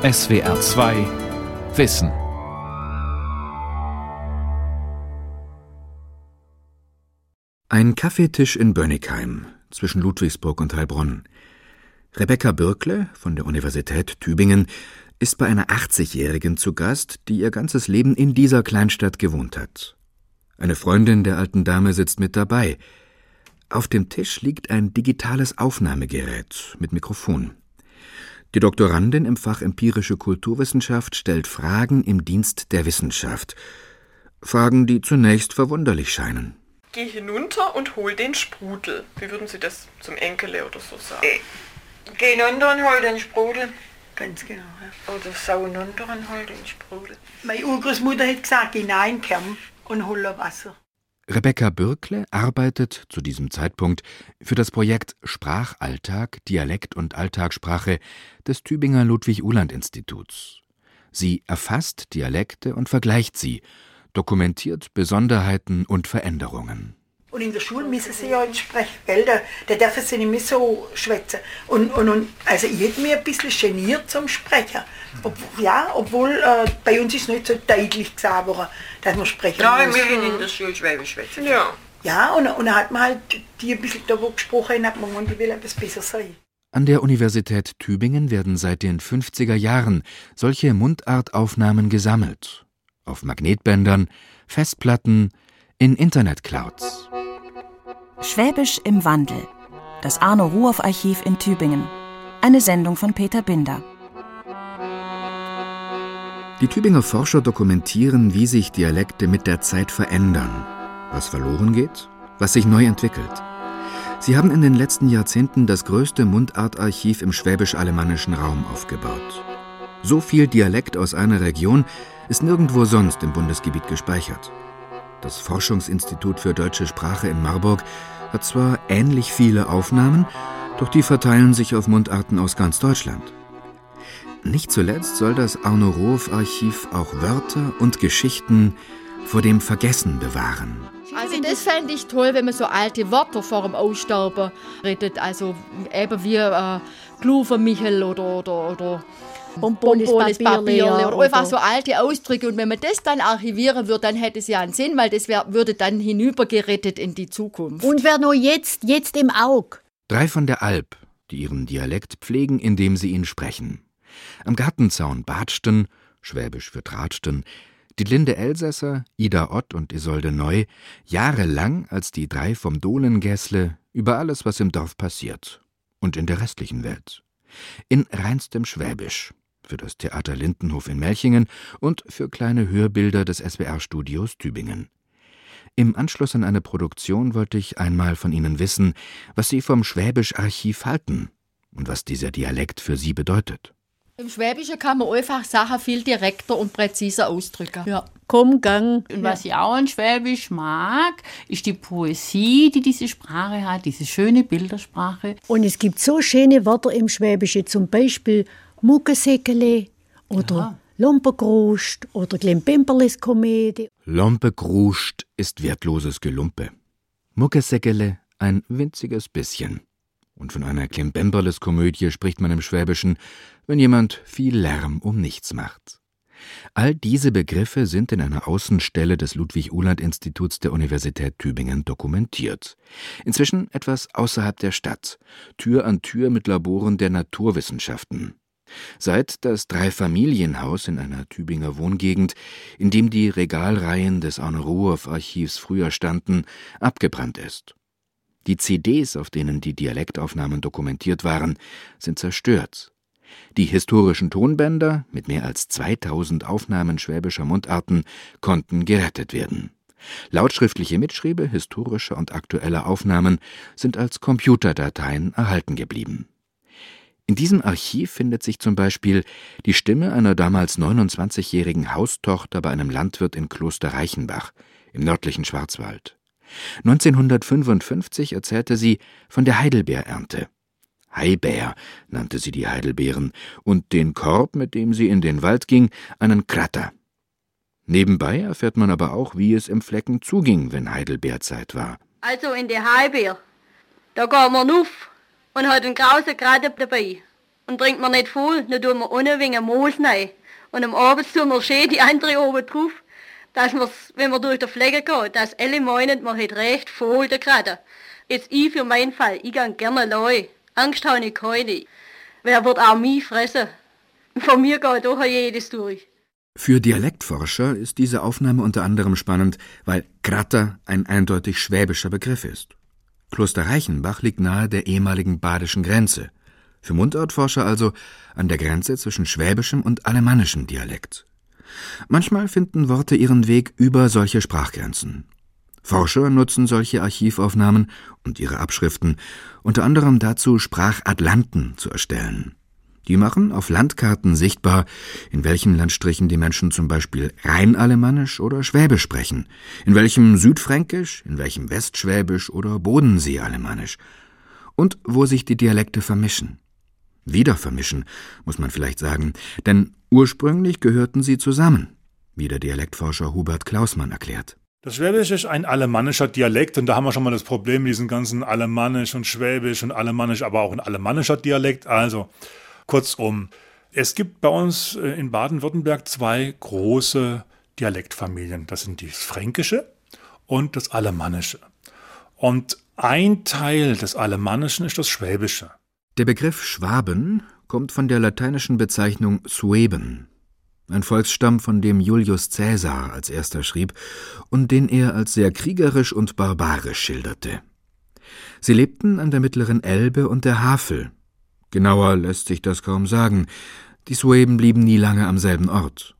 SWR 2 Wissen. Ein Kaffeetisch in Bönnigheim zwischen Ludwigsburg und Heilbronn. Rebecca Birkle von der Universität Tübingen ist bei einer 80-Jährigen zu Gast, die ihr ganzes Leben in dieser Kleinstadt gewohnt hat. Eine Freundin der alten Dame sitzt mit dabei. Auf dem Tisch liegt ein digitales Aufnahmegerät mit Mikrofon. Die Doktorandin im Fach empirische Kulturwissenschaft stellt Fragen im Dienst der Wissenschaft. Fragen, die zunächst verwunderlich scheinen. Geh hinunter und hol den Sprudel. Wie würden Sie das zum Enkele oder so sagen? Äh, geh hinunter und hol den Sprudel. Ganz genau. Ja. Oder sau hinunter und hol den Sprudel. Meine Urgroßmutter hat gesagt, geh in Kern und hol Wasser. Rebecca Bürkle arbeitet zu diesem Zeitpunkt für das Projekt Sprachalltag, Dialekt und Alltagssprache des Tübinger Ludwig-Uhland-Instituts. Sie erfasst Dialekte und vergleicht sie, dokumentiert Besonderheiten und Veränderungen. Und in der Schule müssen sie ja sprechen, gell? Da, da dürfen sie nicht mehr so schwätzen. Und, und, und, also ich hätte mich ein bisschen geniert zum Sprechen. Ob, ja, obwohl äh, bei uns ist nicht so deutlich gesagt worden, dass man sprechen Nein, muss. wir haben in der Schule Schwäbisch schwätzen. Ja. Ja, und, und dann hat man halt die ein bisschen da, wo gesprochen haben, hat man gemeint, ich will etwas besser sein. An der Universität Tübingen werden seit den 50er Jahren solche Mundartaufnahmen gesammelt. Auf Magnetbändern, Festplatten, in Internetclouds. Schwäbisch im Wandel. Das Arno Ruoff Archiv in Tübingen. Eine Sendung von Peter Binder. Die Tübinger Forscher dokumentieren, wie sich Dialekte mit der Zeit verändern, was verloren geht, was sich neu entwickelt. Sie haben in den letzten Jahrzehnten das größte Mundartarchiv im schwäbisch-alemannischen Raum aufgebaut. So viel Dialekt aus einer Region ist nirgendwo sonst im Bundesgebiet gespeichert. Das Forschungsinstitut für deutsche Sprache in Marburg hat zwar ähnlich viele Aufnahmen, doch die verteilen sich auf Mundarten aus ganz Deutschland. Nicht zuletzt soll das Arno Rohoff Archiv auch Wörter und Geschichten vor dem Vergessen bewahren. Also das fände ich toll, wenn man so alte Wörter vor dem Aussterben redet. Also eben wie äh, Kluvermichel oder, oder, oder Bonbones Papierle oder einfach so alte Ausdrücke. Und wenn man das dann archivieren würde, dann hätte es ja einen Sinn, weil das wär, würde dann hinübergerettet in die Zukunft. Und wer nur jetzt, jetzt im Aug. Drei von der Alp, die ihren Dialekt pflegen, indem sie ihn sprechen. Am Gartenzaun batschten, schwäbisch für tratschten, die Linde Elsässer, Ida Ott und Isolde Neu jahrelang als die drei vom Dohlengässle über alles, was im Dorf passiert und in der restlichen Welt. In reinstem Schwäbisch für das Theater Lindenhof in Melchingen und für kleine Hörbilder des SWR-Studios Tübingen. Im Anschluss an eine Produktion wollte ich einmal von Ihnen wissen, was Sie vom Schwäbisch-Archiv halten und was dieser Dialekt für Sie bedeutet. Im Schwäbischen kann man einfach Sachen viel direkter und präziser ausdrücken. Ja. Komm, gang. Und was ich auch an Schwäbisch mag, ist die Poesie, die diese Sprache hat, diese schöne Bildersprache. Und es gibt so schöne Wörter im Schwäbischen, zum Beispiel Muckesäckele oder ja. Lompergrust oder Glembemperles Komödie. Lompegrust ist wertloses Gelumpe. Muckesäckele ein winziges bisschen. Und von einer Klimbemberles Komödie spricht man im Schwäbischen, wenn jemand viel Lärm um nichts macht. All diese Begriffe sind in einer Außenstelle des Ludwig-Uhland-Instituts der Universität Tübingen dokumentiert. Inzwischen etwas außerhalb der Stadt, Tür an Tür mit Laboren der Naturwissenschaften. Seit das Dreifamilienhaus in einer Tübinger Wohngegend, in dem die Regalreihen des Arne Ruoff Archivs früher standen, abgebrannt ist. Die CDs, auf denen die Dialektaufnahmen dokumentiert waren, sind zerstört. Die historischen Tonbänder mit mehr als 2000 Aufnahmen schwäbischer Mundarten konnten gerettet werden. Lautschriftliche Mitschriebe historischer und aktueller Aufnahmen sind als Computerdateien erhalten geblieben. In diesem Archiv findet sich zum Beispiel die Stimme einer damals 29-jährigen Haustochter bei einem Landwirt in Kloster Reichenbach im nördlichen Schwarzwald. 1955 erzählte sie von der Heidelbeerernte. Haibär nannte sie die Heidelbeeren und den Korb, mit dem sie in den Wald ging, einen Kratter. Nebenbei erfährt man aber auch, wie es im Flecken zuging, wenn Heidelbeerzeit war. Also in der Heidelbeer, da geht man auf und hat einen krausen Kratter dabei. Und trinkt man nicht voll, dann tun wir ohne wegen Moos rein. Und am Abend tun wir schön die andere oben drauf, dass wir's, wenn wir durch die Pflege gehen, dass alle meinen, man hat recht voll der gerade. Jetzt ich für meinen Fall, ich gehe gerne allein. Angst habe ich keine. Wer wird auch mich fressen? Von mir geht doch jedes durch. Für Dialektforscher ist diese Aufnahme unter anderem spannend, weil Kratter ein eindeutig schwäbischer Begriff ist. Kloster Reichenbach liegt nahe der ehemaligen badischen Grenze. Für Mundartforscher also an der Grenze zwischen schwäbischem und alemannischem Dialekt. Manchmal finden Worte ihren Weg über solche Sprachgrenzen. Forscher nutzen solche Archivaufnahmen und ihre Abschriften unter anderem dazu, Sprachatlanten zu erstellen. Die machen auf Landkarten sichtbar, in welchen Landstrichen die Menschen zum Beispiel Rheinalemannisch oder Schwäbisch sprechen, in welchem Südfränkisch, in welchem Westschwäbisch oder Bodenseealemannisch und wo sich die Dialekte vermischen. Wieder vermischen, muss man vielleicht sagen, denn ursprünglich gehörten sie zusammen, wie der Dialektforscher Hubert Klausmann erklärt. Das Schwäbisch ist ein alemannischer Dialekt und da haben wir schon mal das Problem mit diesen ganzen Alemannisch und Schwäbisch und Alemannisch, aber auch ein alemannischer Dialekt. Also kurzum, es gibt bei uns äh, in Baden-Württemberg zwei große Dialektfamilien. Das sind das Fränkische und das Alemannische. Und ein Teil des Alemannischen ist das Schwäbische. Der Begriff Schwaben kommt von der lateinischen Bezeichnung Sueben, ein Volksstamm, von dem Julius Caesar als erster schrieb und den er als sehr kriegerisch und barbarisch schilderte. Sie lebten an der mittleren Elbe und der Havel. Genauer lässt sich das kaum sagen. Die Sueben blieben nie lange am selben Ort.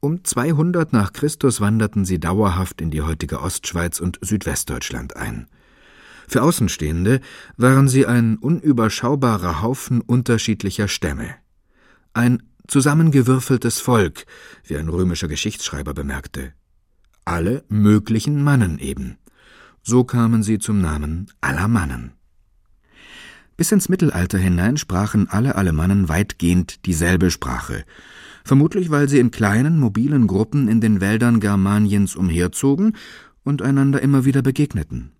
Um 200 nach Christus wanderten sie dauerhaft in die heutige Ostschweiz und Südwestdeutschland ein. Für Außenstehende waren sie ein unüberschaubarer Haufen unterschiedlicher Stämme. Ein zusammengewürfeltes Volk, wie ein römischer Geschichtsschreiber bemerkte. Alle möglichen Mannen eben. So kamen sie zum Namen Alamannen. Bis ins Mittelalter hinein sprachen alle Alemannen weitgehend dieselbe Sprache, vermutlich weil sie in kleinen, mobilen Gruppen in den Wäldern Germaniens umherzogen und einander immer wieder begegneten.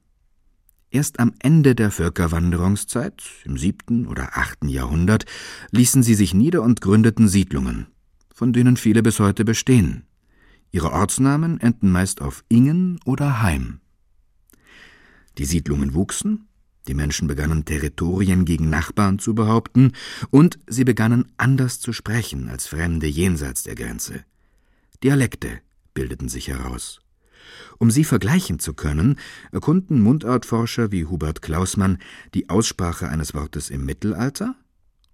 Erst am Ende der Völkerwanderungszeit, im siebten oder achten Jahrhundert, ließen sie sich nieder und gründeten Siedlungen, von denen viele bis heute bestehen. Ihre Ortsnamen enden meist auf Ingen oder Heim. Die Siedlungen wuchsen, die Menschen begannen Territorien gegen Nachbarn zu behaupten, und sie begannen anders zu sprechen als Fremde jenseits der Grenze. Dialekte bildeten sich heraus. Um sie vergleichen zu können, erkunden Mundartforscher wie Hubert Klausmann die Aussprache eines Wortes im Mittelalter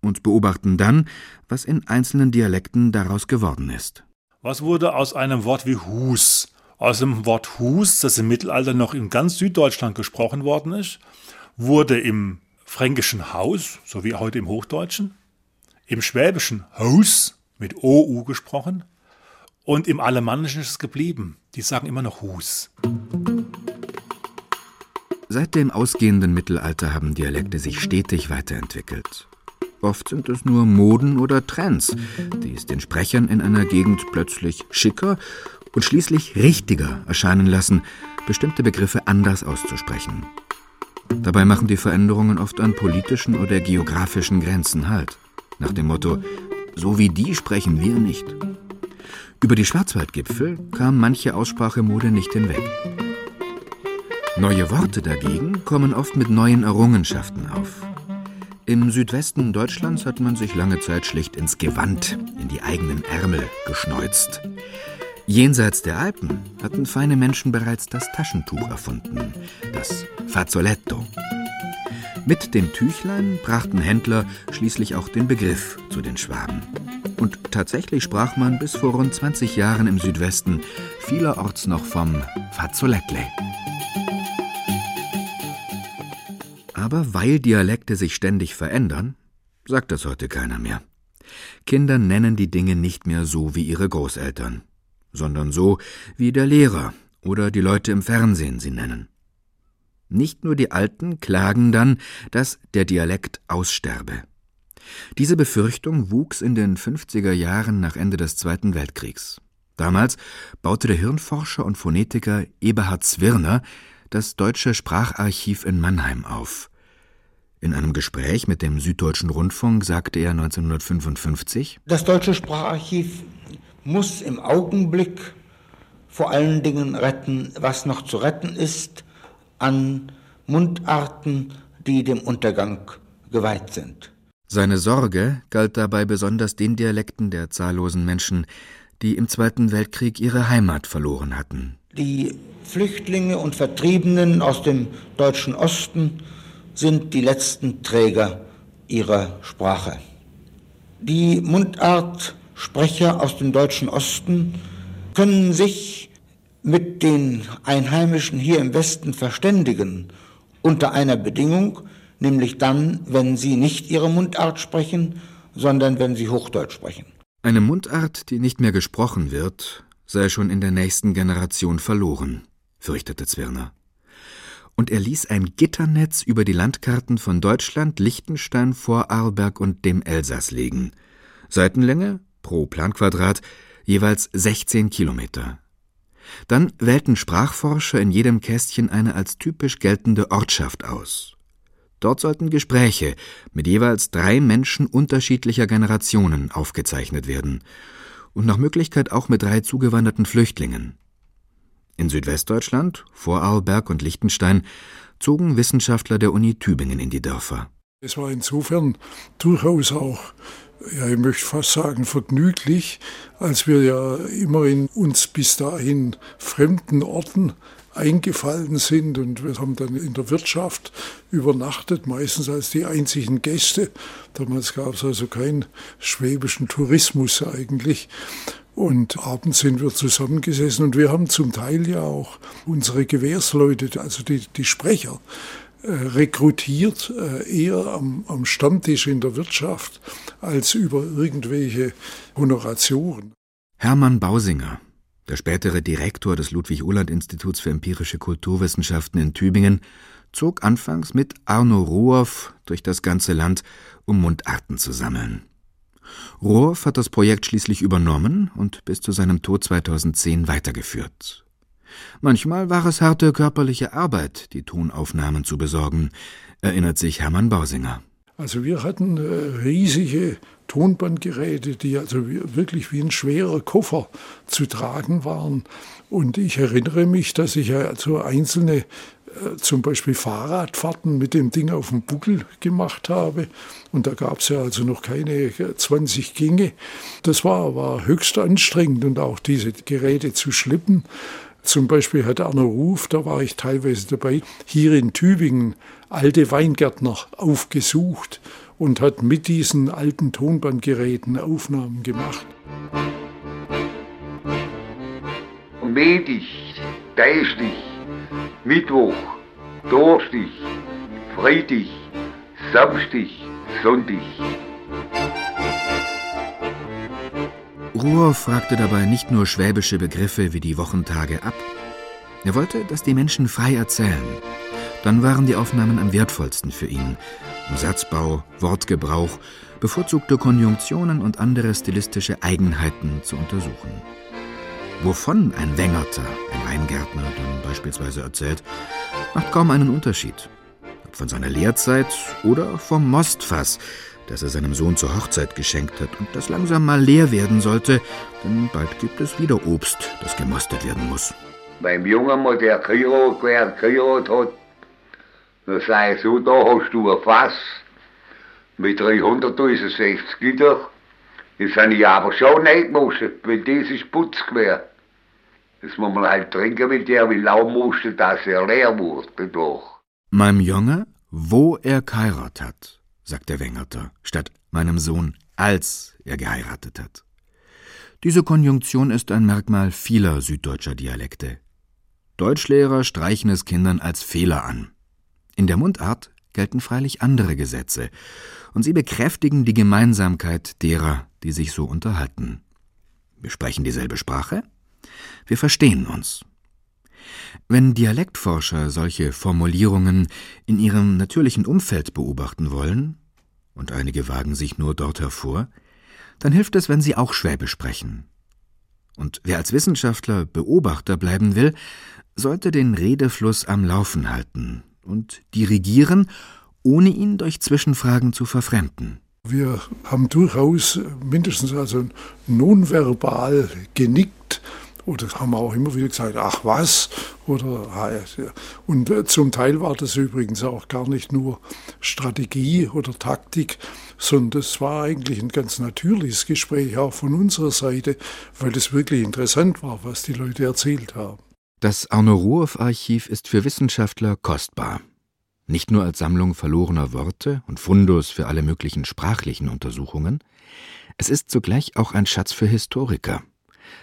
und beobachten dann, was in einzelnen Dialekten daraus geworden ist. Was wurde aus einem Wort wie Hus? Aus dem Wort Hus, das im Mittelalter noch in ganz Süddeutschland gesprochen worden ist, wurde im fränkischen Haus, so wie heute im Hochdeutschen, im schwäbischen Haus mit OU gesprochen und im Alemannischen ist es geblieben. Die sagen immer noch Hus. Seit dem ausgehenden Mittelalter haben Dialekte sich stetig weiterentwickelt. Oft sind es nur Moden oder Trends, die es den Sprechern in einer Gegend plötzlich schicker und schließlich richtiger erscheinen lassen, bestimmte Begriffe anders auszusprechen. Dabei machen die Veränderungen oft an politischen oder geografischen Grenzen Halt. Nach dem Motto, so wie die sprechen wir nicht. Über die Schwarzwaldgipfel kam manche Aussprachemode nicht hinweg. Neue Worte dagegen kommen oft mit neuen Errungenschaften auf. Im Südwesten Deutschlands hat man sich lange Zeit schlicht ins Gewand, in die eigenen Ärmel geschneuzt. Jenseits der Alpen hatten feine Menschen bereits das Taschentuch erfunden, das Fazzoletto. Mit dem Tüchlein brachten Händler schließlich auch den Begriff zu den Schwaben. Und tatsächlich sprach man bis vor rund 20 Jahren im Südwesten vielerorts noch vom Fazzolettle. Aber weil Dialekte sich ständig verändern, sagt das heute keiner mehr. Kinder nennen die Dinge nicht mehr so wie ihre Großeltern, sondern so, wie der Lehrer oder die Leute im Fernsehen sie nennen. Nicht nur die Alten klagen dann, dass der Dialekt aussterbe. Diese Befürchtung wuchs in den 50er Jahren nach Ende des Zweiten Weltkriegs. Damals baute der Hirnforscher und Phonetiker Eberhard Zwirner das Deutsche Spracharchiv in Mannheim auf. In einem Gespräch mit dem Süddeutschen Rundfunk sagte er 1955: Das deutsche Spracharchiv muss im Augenblick vor allen Dingen retten, was noch zu retten ist an Mundarten, die dem Untergang geweiht sind. Seine Sorge galt dabei besonders den Dialekten der zahllosen Menschen, die im Zweiten Weltkrieg ihre Heimat verloren hatten. Die Flüchtlinge und Vertriebenen aus dem deutschen Osten sind die letzten Träger ihrer Sprache. Die Mundartsprecher aus dem deutschen Osten können sich mit den Einheimischen hier im Westen verständigen, unter einer Bedingung, nämlich dann, wenn sie nicht ihre Mundart sprechen, sondern wenn sie Hochdeutsch sprechen. Eine Mundart, die nicht mehr gesprochen wird, sei schon in der nächsten Generation verloren, fürchtete Zwirner. Und er ließ ein Gitternetz über die Landkarten von Deutschland, Liechtenstein, Vorarlberg und dem Elsass legen. Seitenlänge pro Planquadrat jeweils 16 Kilometer. Dann wählten Sprachforscher in jedem Kästchen eine als typisch geltende Ortschaft aus. Dort sollten Gespräche mit jeweils drei Menschen unterschiedlicher Generationen aufgezeichnet werden und nach Möglichkeit auch mit drei zugewanderten Flüchtlingen. In Südwestdeutschland, Vorarlberg und Liechtenstein, zogen Wissenschaftler der Uni Tübingen in die Dörfer. Es war insofern durchaus auch, ja, ich möchte fast sagen, vergnüglich, als wir ja immer in uns bis dahin fremden Orten eingefallen sind und wir haben dann in der Wirtschaft übernachtet, meistens als die einzigen Gäste. Damals gab es also keinen schwäbischen Tourismus eigentlich. Und abends sind wir zusammengesessen und wir haben zum Teil ja auch unsere Gewehrsleute, also die, die Sprecher, rekrutiert, äh, eher am, am Stammtisch in der Wirtschaft als über irgendwelche Honoratioren. Hermann Bausinger, der spätere Direktor des Ludwig-Uhland-Instituts für empirische Kulturwissenschaften in Tübingen, zog anfangs mit Arno Ruoff durch das ganze Land, um Mundarten zu sammeln. Ruoff hat das Projekt schließlich übernommen und bis zu seinem Tod 2010 weitergeführt. Manchmal war es harte körperliche Arbeit, die Tonaufnahmen zu besorgen, erinnert sich Hermann Bausinger. Also wir hatten äh, riesige Tonbandgeräte, die also wirklich wie ein schwerer Koffer zu tragen waren. Und ich erinnere mich, dass ich ja also einzelne äh, zum Beispiel Fahrradfahrten mit dem Ding auf dem Buckel gemacht habe. Und da gab es ja also noch keine 20 Gänge. Das war, war höchst anstrengend und auch diese Geräte zu schleppen. Zum Beispiel hat Arno Ruf, da war ich teilweise dabei, hier in Tübingen alte Weingärtner aufgesucht und hat mit diesen alten Tonbandgeräten Aufnahmen gemacht. Medisch, Geistlich, Mittwoch, Donnerstag, Freitag, Samstag, Sonntag. Ruhr fragte dabei nicht nur schwäbische Begriffe wie die Wochentage ab. Er wollte, dass die Menschen frei erzählen. Dann waren die Aufnahmen am wertvollsten für ihn. Satzbau, Wortgebrauch, bevorzugte Konjunktionen und andere stilistische Eigenheiten zu untersuchen. Wovon ein Wengerter, ein Weingärtner, dann beispielsweise erzählt, macht kaum einen Unterschied. Von seiner Lehrzeit oder vom Mostfass, das er seinem Sohn zur Hochzeit geschenkt hat und das langsam mal leer werden sollte, denn bald gibt es wieder Obst, das gemostet werden muss. Beim Jungen, mal der Kiro quer geheiratet hat, da sei ich so, da hast du ein Fass mit 300, da ist es 60 Liter. Das habe ich aber schon nicht gemusst, weil das ist Putzgewehr. Das muss man halt trinken mit der, wie lau musste, dass er leer wurde doch. Meinem Junge, wo er geheiratet hat, sagt der Wengerter, statt meinem Sohn, als er geheiratet hat. Diese Konjunktion ist ein Merkmal vieler süddeutscher Dialekte. Deutschlehrer streichen es Kindern als Fehler an. In der Mundart gelten freilich andere Gesetze, und sie bekräftigen die Gemeinsamkeit derer, die sich so unterhalten. Wir sprechen dieselbe Sprache, wir verstehen uns. Wenn Dialektforscher solche Formulierungen in ihrem natürlichen Umfeld beobachten wollen, und einige wagen sich nur dort hervor, dann hilft es, wenn sie auch Schwäbisch sprechen. Und wer als Wissenschaftler Beobachter bleiben will, sollte den Redefluss am Laufen halten und dirigieren, ohne ihn durch Zwischenfragen zu verfremden. Wir haben durchaus mindestens also nonverbal genickt oder haben auch immer wieder gesagt, ach was, oder und äh, zum Teil war das übrigens auch gar nicht nur Strategie oder Taktik, sondern das war eigentlich ein ganz natürliches Gespräch auch von unserer Seite, weil es wirklich interessant war, was die Leute erzählt haben. Das Arno-Ruoff-Archiv ist für Wissenschaftler kostbar. Nicht nur als Sammlung verlorener Worte und Fundus für alle möglichen sprachlichen Untersuchungen, es ist zugleich auch ein Schatz für Historiker,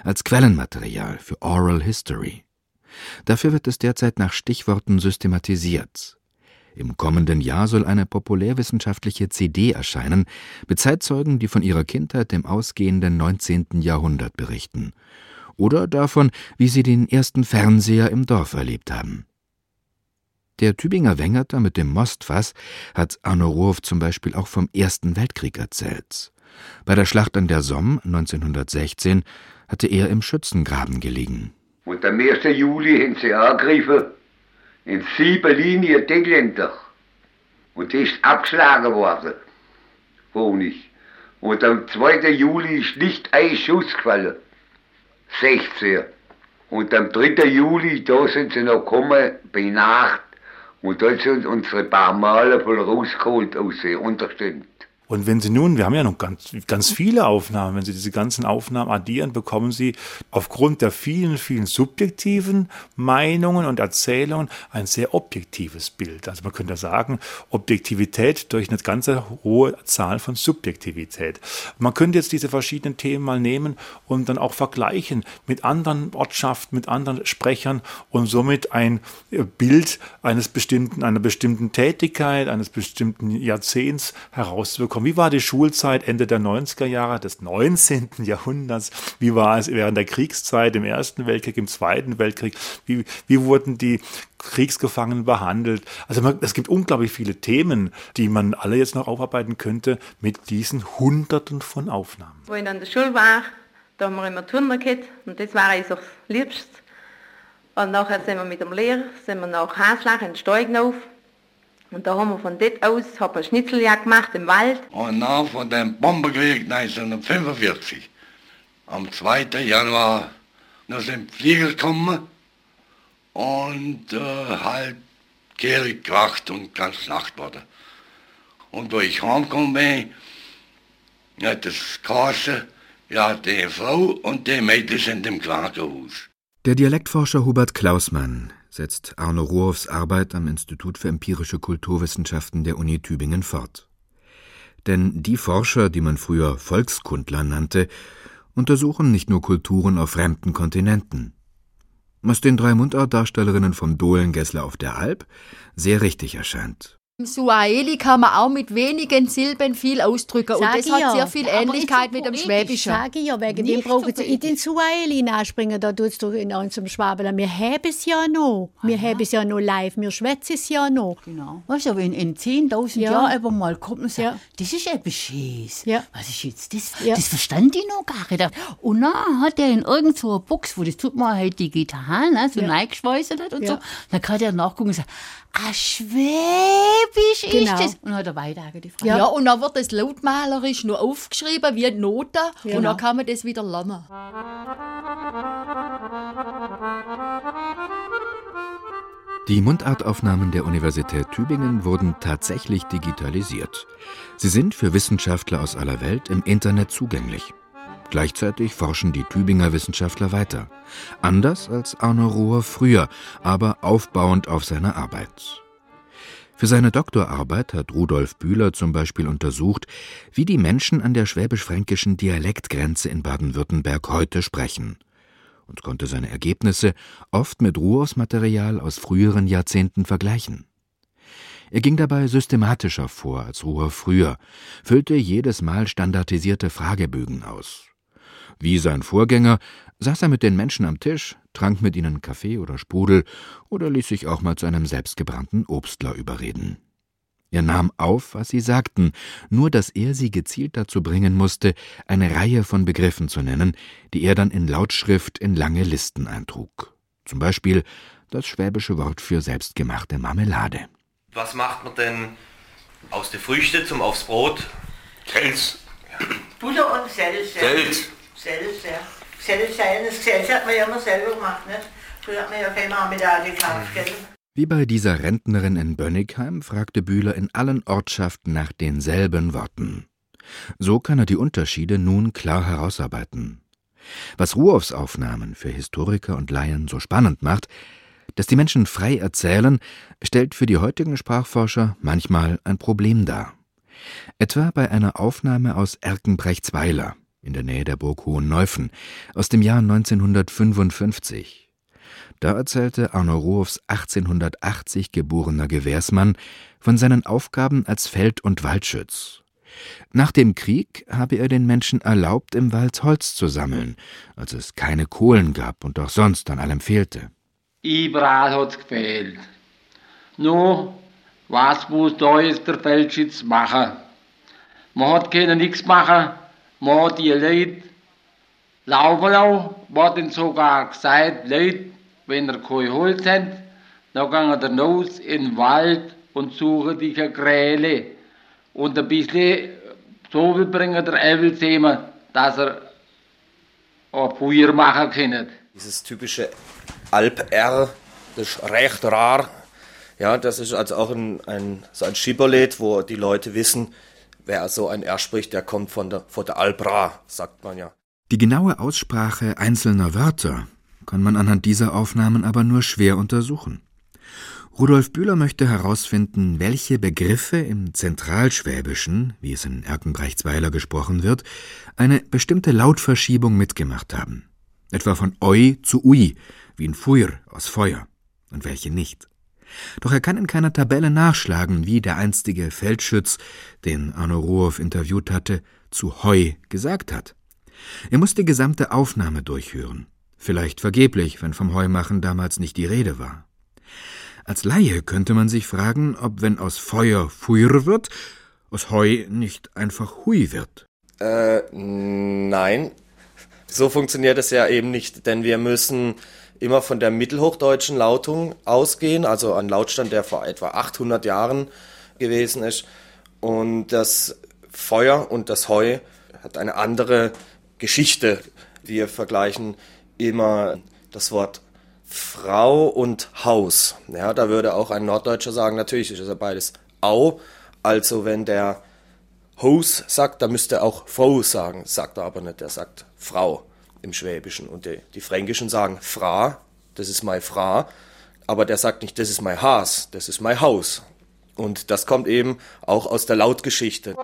als Quellenmaterial für Oral History. Dafür wird es derzeit nach Stichworten systematisiert. Im kommenden Jahr soll eine populärwissenschaftliche CD erscheinen, mit Zeitzeugen, die von ihrer Kindheit im ausgehenden 19. Jahrhundert berichten. Oder davon, wie sie den ersten Fernseher im Dorf erlebt haben. Der Tübinger Wengerter mit dem Mostfass hat Arno Ruoff zum Beispiel auch vom Ersten Weltkrieg erzählt. Bei der Schlacht an der Somme 1916 hatte er im Schützengraben gelegen. Und am 1. Juli haben sie angegriffen in sieben Linien Engländer. Und die ist abgeschlagen worden. Honig. Und am 2. Juli ist nicht ein Schuss gefallen. 16. Und am 3. Juli, da sind sie noch gekommen, bei Nacht. Und da sind unsere paar Maler voll rausgeholt aus den Unterständen. Und wenn Sie nun, wir haben ja noch ganz, ganz viele Aufnahmen, wenn Sie diese ganzen Aufnahmen addieren, bekommen Sie aufgrund der vielen, vielen subjektiven Meinungen und Erzählungen ein sehr objektives Bild. Also man könnte sagen, Objektivität durch eine ganze hohe Zahl von Subjektivität. Man könnte jetzt diese verschiedenen Themen mal nehmen und dann auch vergleichen mit anderen Ortschaften, mit anderen Sprechern und somit ein Bild eines bestimmten, einer bestimmten Tätigkeit, eines bestimmten Jahrzehnts herauszubekommen wie war die Schulzeit Ende der 90er Jahre des 19. Jahrhunderts? Wie war es während der Kriegszeit im Ersten Weltkrieg, im Zweiten Weltkrieg? Wie, wie wurden die Kriegsgefangenen behandelt? Also man, es gibt unglaublich viele Themen, die man alle jetzt noch aufarbeiten könnte mit diesen Hunderten von Aufnahmen. Wo ich an der Schule war, da haben wir immer Turner gehabt und das war eigentlich so das Liebste. Und nachher sind wir mit dem Lehrer, sind wir nach Haslach in Steigen auf und da haben wir von dort aus hab eine Schnitzeljagd gemacht im Wald. Und nach von dem Bomberkrieg 1945, am 2. Januar, da sind Flieger gekommen und äh, halt gierig gewacht und ganz Nacht wurde. Und wo ich heimgekommen bin, hat das geheißen, ja, die Frau und die Mädchen sind im Krankenhaus. Der Dialektforscher Hubert Klausmann setzt Arno Rohrs Arbeit am Institut für empirische Kulturwissenschaften der Uni Tübingen fort. Denn die Forscher, die man früher Volkskundler nannte, untersuchen nicht nur Kulturen auf fremden Kontinenten. Was den drei Mundartdarstellerinnen vom Dohlengessler auf der Alp sehr richtig erscheint. Im Suaheli kann man auch mit wenigen Silben viel ausdrücken. Sag und das hat ja. sehr viel Ähnlichkeit so mit dem Schwäbischen. Sage ich ja, wegen dem brauchen so Sie in den Suaheli nachspringen, da tut's doch in unserem Schwaben. Wir haben es ja noch. Wir haben es ja noch live, wir schwätzen es ja noch. Genau. Weißt du, wenn in 10.000 Ja. Jahren eben mal kommt und sagt, Ja. das ist etwas Schönes. Ja. Was ist jetzt das? Ja. Das verstand ich noch gar nicht. Und dann hat er in irgend so einer Box, wo das tut man halt digital, ne, so Ja. hat und Ja. so. Dann kann der nachgucken und sagen, ah, Schwäbisch Genau. ist das. Und dann hat er weiter gefragt. Ja. und dann wird das lautmalerisch nur aufgeschrieben wie eine Note Genau. und dann kann man das wieder lernen. Die Mundartaufnahmen der Universität Tübingen wurden tatsächlich digitalisiert. Sie sind für Wissenschaftler aus aller Welt im Internet zugänglich. Gleichzeitig forschen die Tübinger Wissenschaftler weiter. Anders als Arno Rohr früher, aber aufbauend auf seine Arbeit. Für seine Doktorarbeit hat Rudolf Bühler zum Beispiel untersucht, wie die Menschen an der schwäbisch-fränkischen Dialektgrenze in Baden-Württemberg heute sprechen und konnte seine Ergebnisse oft mit Ruhrs-Material aus früheren Jahrzehnten vergleichen. Er ging dabei systematischer vor als Ruhr früher, füllte jedes Mal standardisierte Fragebögen aus. Wie sein Vorgänger saß er mit den Menschen am Tisch, trank mit ihnen Kaffee oder Sprudel oder ließ sich auch mal zu einem selbstgebrannten Obstler überreden. Er nahm auf, was sie sagten, nur dass er sie gezielt dazu bringen musste, eine Reihe von Begriffen zu nennen, die er dann in Lautschrift in lange Listen eintrug. Zum Beispiel das schwäbische Wort für selbstgemachte Marmelade. Was macht man denn Aus den Früchten zum aufs Brot. Selz. Butter und Selz. Selz. Selz, ja. Selz, ja, das Selz hat man ja immer selber gemacht, ne? Früher hat man ja keine Marmelade gekauft, gell? Wie bei dieser Rentnerin in Bönnigheim fragte Bühler in allen Ortschaften nach denselben Worten. So kann er die Unterschiede nun klar herausarbeiten. Was Ruoffs Aufnahmen für Historiker und Laien so spannend macht, dass die Menschen frei erzählen, stellt für die heutigen Sprachforscher manchmal ein Problem dar. Etwa bei einer Aufnahme aus Erkenbrechtsweiler in der Nähe der Burg Hohenneuffen aus dem Jahr 1955. Da erzählte Arno Ruoffs 1880 geborener Gewährsmann von seinen Aufgaben als Feld- und Waldschütz. Nach dem Krieg habe er den Menschen erlaubt, im Wald Holz zu sammeln, als es keine Kohlen gab und auch sonst an allem fehlte. Überall hat's gefehlt. Nur, was muss da jetzt der Feldschütz machen? Man hat können nichts machen, die Leute laufen man hat sogar gesagt, Leute, wenn ihr kein Holz habt, dann gehen ihr raus in den Wald und suchen dich eine Kräle. Und ein bisschen so will bringen der Evel zusammen, dass er ein Feuer machen kann. Dieses typische Alp-R, das ist recht rar. Ja, das ist also auch ein, ein, so ein Schibboleth, wo die Leute wissen, wer so ein R spricht, der kommt von der, von der Alp-Ra, sagt man ja. Die genaue Aussprache einzelner Wörter kann man anhand dieser Aufnahmen aber nur schwer untersuchen. Rudolf Bühler möchte herausfinden, welche Begriffe im Zentralschwäbischen, wie es in Erkenbrechtsweiler gesprochen wird, eine bestimmte Lautverschiebung mitgemacht haben. Etwa von Oi zu Ui, wie in Feuer aus Feuer, und welche nicht. Doch er kann in keiner Tabelle nachschlagen, wie der einstige Feldschütz, den Arno Ruoff interviewt hatte, zu Heu gesagt hat. Er muss die gesamte Aufnahme durchhören. Vielleicht vergeblich, wenn vom Heumachen damals nicht die Rede war. Als Laie könnte man sich fragen, ob wenn aus Feuer Feuer wird, aus Heu nicht einfach Hui wird. Äh, nein. So funktioniert es ja eben nicht, denn wir müssen immer von der mittelhochdeutschen Lautung ausgehen, also ein Lautstand, der vor etwa 800 Jahren gewesen ist. Und das Feuer und das Heu hat eine andere Geschichte. Wir vergleichen immer das Wort Frau und Haus. Ja, da würde auch ein Norddeutscher sagen, natürlich ist es ja beides Au. Also wenn der Haus sagt, dann müsste er auch Frau sagen, sagt er aber nicht, er sagt Frau im Schwäbischen. Und die, die Fränkischen sagen Fra, das ist mein Fra, aber der sagt nicht, das ist mein Has, das ist mein Haus. Und das kommt eben auch aus der Lautgeschichte.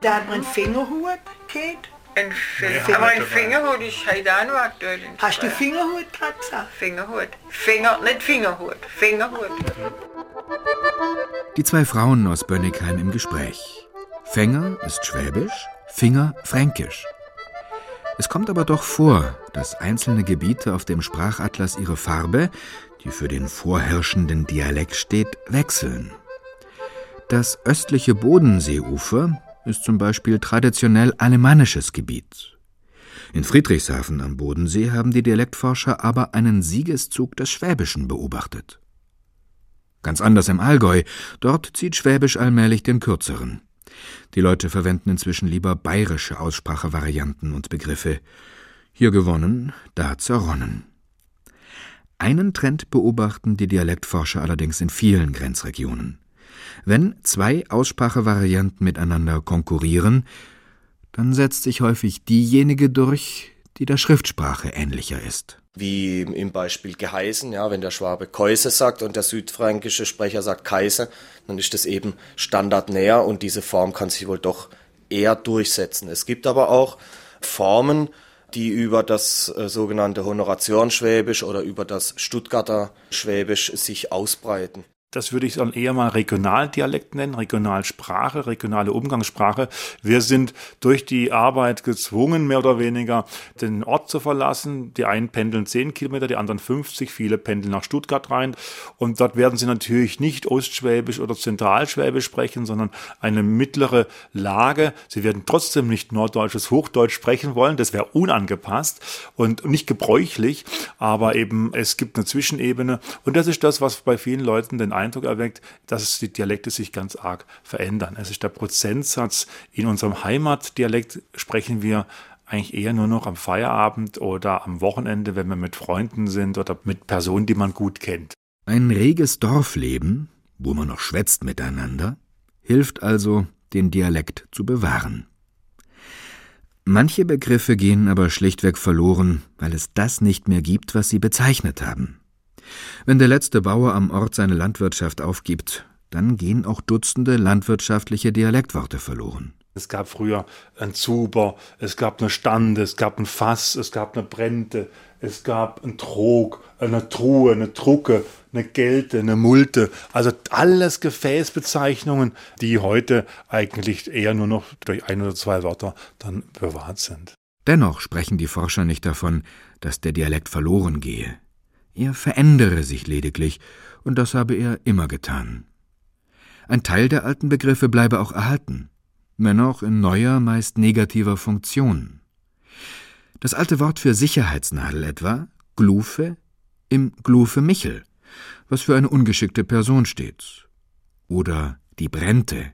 Da hat man einen Fingerhut gehabt. Ein Finger, aber ein Fingerhut ist heute auch noch aktuell. Hast du Fingerhut gerade gesagt? Fingerhut. Finger, nicht Fingerhut. Fingerhut. Die zwei Frauen aus Bönnigheim im Gespräch. Fänger ist Schwäbisch, Finger Fränkisch. Es kommt aber doch vor, dass einzelne Gebiete auf dem Sprachatlas ihre Farbe, die für den vorherrschenden Dialekt steht, wechseln. Das östliche Bodenseeufer ist zum Beispiel traditionell alemannisches Gebiet. In Friedrichshafen am Bodensee haben die Dialektforscher aber einen Siegeszug des Schwäbischen beobachtet. Ganz anders im Allgäu, dort zieht Schwäbisch allmählich den kürzeren. Die Leute verwenden inzwischen lieber bayerische Aussprachevarianten und Begriffe. Hier gewonnen, da zerronnen. Einen Trend beobachten die Dialektforscher allerdings in vielen Grenzregionen. Wenn zwei Aussprachevarianten miteinander konkurrieren, dann setzt sich häufig diejenige durch, die der Schriftsprache ähnlicher ist. Wie im Beispiel geheißen, ja, wenn der Schwabe Käuse sagt und der südfränkische Sprecher sagt Kaiser, dann ist das eben standardnäher und diese Form kann sich wohl doch eher durchsetzen. Es gibt aber auch Formen, die über das äh, sogenannte Honorationsschwäbisch oder über das Stuttgarter Schwäbisch sich ausbreiten. Das würde ich dann eher mal Regionaldialekt nennen, Regionalsprache, regionale Umgangssprache. Wir sind durch die Arbeit gezwungen, mehr oder weniger den Ort zu verlassen. Die einen pendeln 10 Kilometer, die anderen 50, viele pendeln nach Stuttgart rein. Und dort werden sie natürlich nicht Ostschwäbisch oder Zentralschwäbisch sprechen, sondern eine mittlere Lage. Sie werden trotzdem nicht norddeutsches Hochdeutsch sprechen wollen. Das wäre unangepasst und nicht gebräuchlich. Aber eben, es gibt eine Zwischenebene. Und das ist das, was bei vielen Leuten den Eindruck Eindruck erweckt, dass die Dialekte sich ganz arg verändern. Es ist der Prozentsatz. In unserem Heimatdialekt sprechen wir eigentlich eher nur noch am Feierabend oder am Wochenende, wenn wir mit Freunden sind oder mit Personen, die man gut kennt. Ein reges Dorfleben, wo man noch schwätzt miteinander, hilft also, den Dialekt zu bewahren. Manche Begriffe gehen aber schlichtweg verloren, weil es das nicht mehr gibt, was sie bezeichnet haben. Wenn der letzte Bauer am Ort seine Landwirtschaft aufgibt, dann gehen auch Dutzende landwirtschaftliche Dialektworte verloren. Es gab früher ein Zuber, es gab eine Stande, es gab ein Fass, es gab eine Brente, es gab ein Trog, eine Truhe, eine Drucke, eine Gelte, eine Multe. Also alles Gefäßbezeichnungen, die heute eigentlich eher nur noch durch ein oder zwei Wörter dann bewahrt sind. Dennoch sprechen die Forscher nicht davon, dass der Dialekt verloren gehe. Er verändere sich lediglich, und das habe er immer getan. Ein Teil der alten Begriffe bleibe auch erhalten wenn auch in neuer, meist negativer Funktion. Das alte Wort für Sicherheitsnadel etwa, Glufe, im Glufe Michel, was für eine ungeschickte Person steht. Oder die Brente,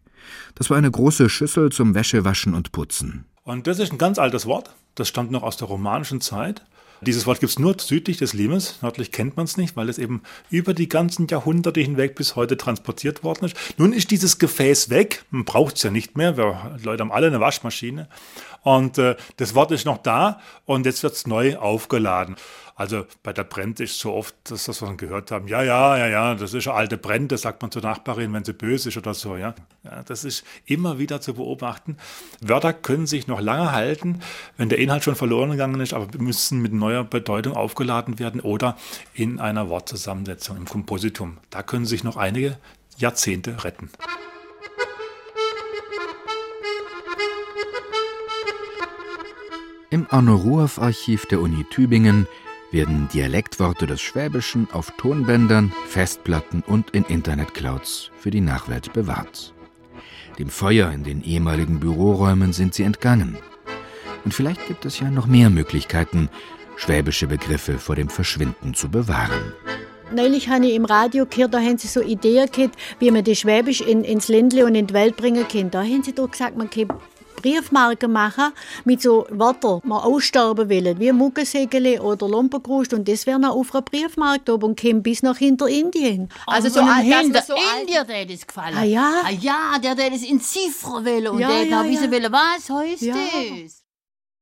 das war eine große Schüssel zum Wäschewaschen und Putzen. Und das ist ein ganz altes Wort, das stammt noch aus der romanischen Zeit. Dieses Wort gibt es nur südlich des Limes, nördlich kennt man es nicht, weil es eben über die ganzen Jahrhunderte hinweg bis heute transportiert worden ist. Nun ist dieses Gefäß weg, man braucht es ja nicht mehr, wir Leute haben alle eine Waschmaschine und äh, das Wort ist noch da und jetzt wird es neu aufgeladen. Also bei der Brente ist so oft, dass das wir gehört haben, ja, ja, ja, ja, das ist eine alte Brente, sagt man zur Nachbarin, wenn sie böse ist oder so, ja. ja. Das ist immer wieder zu beobachten. Wörter können sich noch lange halten, wenn der Inhalt schon verloren gegangen ist, aber müssen mit neuer Bedeutung aufgeladen werden oder in einer Wortzusammensetzung, im Kompositum. Da können sich noch einige Jahrzehnte retten. Im Arno-Ruoff-Archiv der Uni Tübingen werden Dialektworte des Schwäbischen auf Tonbändern, Festplatten und in Internetclouds für die Nachwelt bewahrt. Dem Feuer in den ehemaligen Büroräumen sind sie entgangen. Und vielleicht gibt es ja noch mehr Möglichkeiten, schwäbische Begriffe vor dem Verschwinden zu bewahren. Neulich habe ich im Radio gehört, da haben sie so Ideen gehabt, wie man die Schwäbisch in, ins Ländle und in die Welt bringen kann. Da haben sie doch gesagt, man kann Briefmarken machen mit so Wörtern, die aussterben wollen, wie Muggensegele oder Lomperkrust und das wäre noch auf einer Briefmarke oben und käme bis nach hinter Indien. Also so ein hinter so Indien, der das gefallen. Ah ja? Ah ja, der der das in Ziffern will und Ja, der ja, da wissen ja. will, was heißt Ja. das?